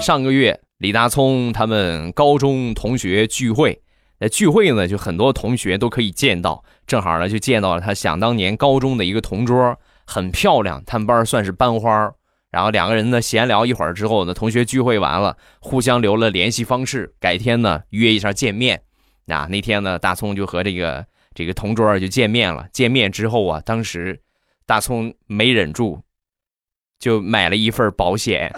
上个月李大聪他们高中同学聚会，那聚会呢就很多同学都可以见到，正好呢就见到了他想当年高中的一个同桌，很漂亮，他们班算是班花。然后两个人呢闲聊一会儿之后呢，同学聚会完了，互相留了联系方式，改天呢约一下见面。那那天呢，大葱就和这个这个同桌就见面了。见面之后啊，当时大葱没忍住，就买了一份保险。